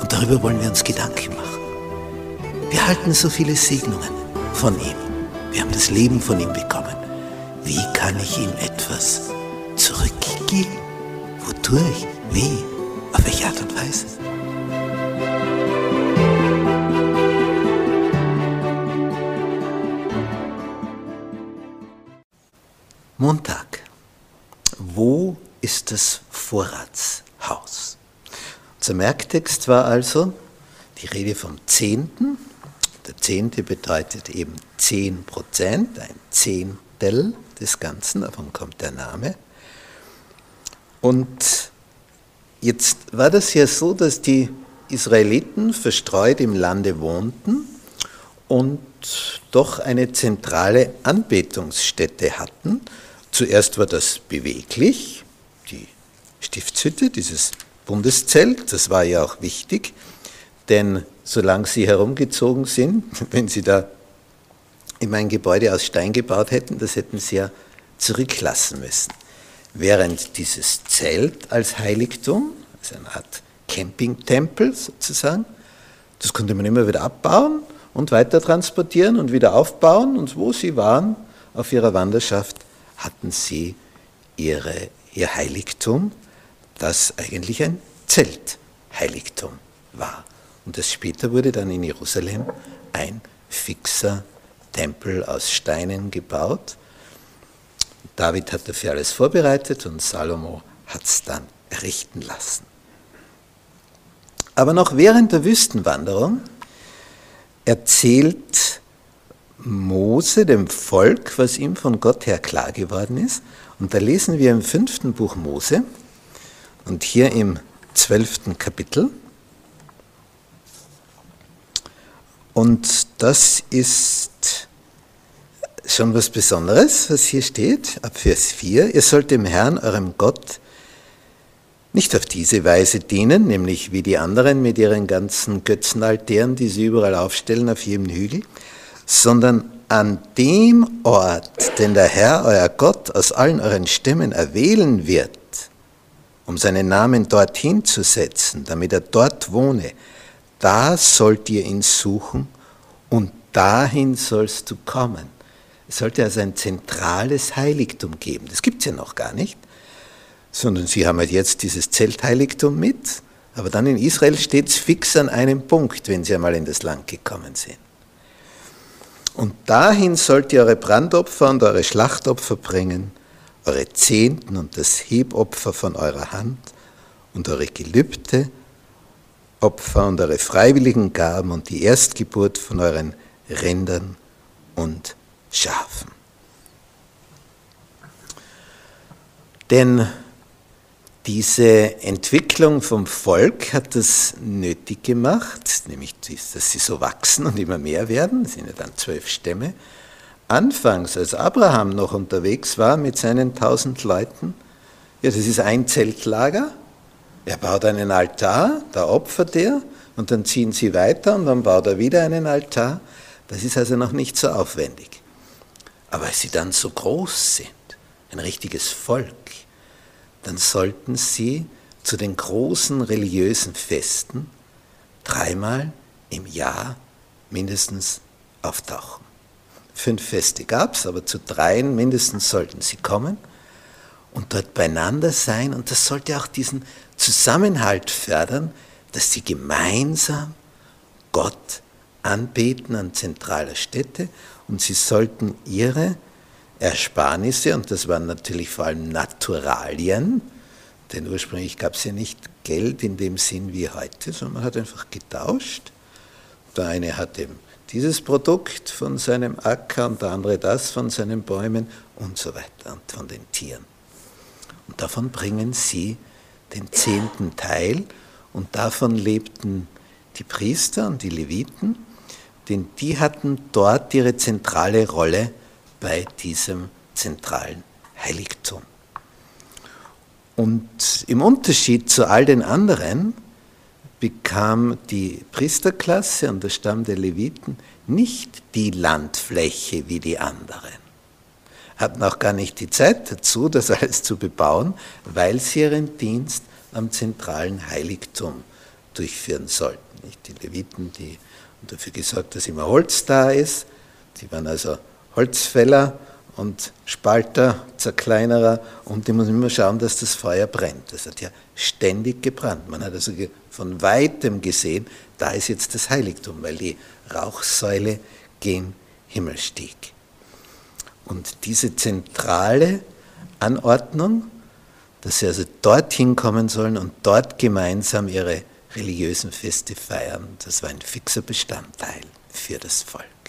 Und darüber wollen wir uns Gedanken machen. Wir halten so viele Segnungen von ihm. Wir haben das Leben von ihm bekommen. Wie kann ich ihm etwas zurückgeben? Wodurch? Wie? Auf welche Art und Weise? Montag. Wo ist das Vorratshaus? Unser Merktext war also die Rede vom Zehnten. Der Zehnte bedeutet eben zehn Prozent, ein Zehntel des Ganzen, davon kommt der Name. Und jetzt war das ja so, dass die Israeliten verstreut im Lande wohnten und doch eine zentrale Anbetungsstätte hatten. Zuerst war das beweglich, die Stiftshütte, dieses Bundeszelt. Das war ja auch wichtig, denn solange sie herumgezogen sind, wenn sie da in ein Gebäude aus Stein gebaut hätten, das hätten sie ja zurücklassen müssen. Während dieses Zelt als Heiligtum, also eine Art Campingtempel sozusagen, das konnte man immer wieder abbauen und weiter transportieren und wieder aufbauen. Und wo sie waren auf ihrer Wanderschaft, hatten sie ihre, ihr Heiligtum das eigentlich ein Zeltheiligtum war. Und das später wurde dann in Jerusalem ein fixer Tempel aus Steinen gebaut. David hat dafür alles vorbereitet und Salomo hat es dann errichten lassen. Aber noch während der Wüstenwanderung erzählt Mose dem Volk, was ihm von Gott her klar geworden ist. Und da lesen wir im fünften Buch Mose, und hier im zwölften Kapitel. Und das ist schon was Besonderes, was hier steht, ab Vers 4. Ihr sollt dem Herrn, eurem Gott, nicht auf diese Weise dienen, nämlich wie die anderen mit ihren ganzen Götzenaltären, die sie überall aufstellen auf jedem Hügel, sondern an dem Ort, den der Herr, euer Gott, aus allen euren Stämmen erwählen wird, um seinen Namen dorthin zu setzen, damit er dort wohne, da sollt ihr ihn suchen und dahin sollst du kommen. Es sollte also ein zentrales Heiligtum geben. Das gibt es ja noch gar nicht, sondern sie haben halt jetzt dieses Zeltheiligtum mit, aber dann in Israel steht es fix an einem Punkt, wenn sie einmal in das Land gekommen sind. Und dahin sollt ihr eure Brandopfer und eure Schlachtopfer bringen eure Zehnten und das Hebopfer von eurer Hand und eure Gelübde, Opfer und eure freiwilligen Gaben und die Erstgeburt von euren Rindern und Schafen. Denn diese Entwicklung vom Volk hat es nötig gemacht, nämlich dass sie so wachsen und immer mehr werden, es sind ja dann zwölf Stämme, anfangs, als Abraham noch unterwegs war mit seinen tausend Leuten, ja, das ist ein Zeltlager. Er baut einen Altar, da opfert er und dann ziehen sie weiter und dann baut er wieder einen Altar. Das ist also noch nicht so aufwendig. Aber als sie dann so groß sind, ein richtiges Volk, dann sollten sie zu den großen religiösen Festen dreimal im Jahr mindestens auftauchen. Fünf Feste gab es, aber zu dreien mindestens sollten sie kommen und dort beieinander sein. Und das sollte auch diesen Zusammenhalt fördern, dass sie gemeinsam Gott anbeten an zentraler Stätte und sie sollten ihre Ersparnisse, und das waren natürlich vor allem Naturalien, denn ursprünglich gab es ja nicht Geld in dem Sinn wie heute, sondern man hat einfach getauscht. Der eine hat eben dieses Produkt von seinem Acker und der andere das von seinen Bäumen und so weiter und von den Tieren. Und davon bringen sie den zehnten Teil und davon lebten die Priester und die Leviten, denn die hatten dort ihre zentrale Rolle bei diesem zentralen Heiligtum. Und im Unterschied zu all den anderen bekam die Priesterklasse und der Stamm der Leviten nicht die Landfläche wie die anderen. Hatten auch gar nicht die Zeit dazu, das alles zu bebauen, weil sie ihren Dienst am zentralen Heiligtum durchführen sollten. Die Leviten, die haben dafür gesorgt, dass immer Holz da ist. Die waren also Holzfäller und Spalter, Zerkleinerer und die muss immer schauen, dass das Feuer brennt. Das hat ja ständig gebrannt. Man hat also von weitem gesehen, da ist jetzt das Heiligtum, weil die Rauchsäule gen Himmel stieg. Und diese zentrale Anordnung, dass sie also dorthin kommen sollen und dort gemeinsam ihre religiösen Feste feiern, das war ein fixer Bestandteil für das Volk.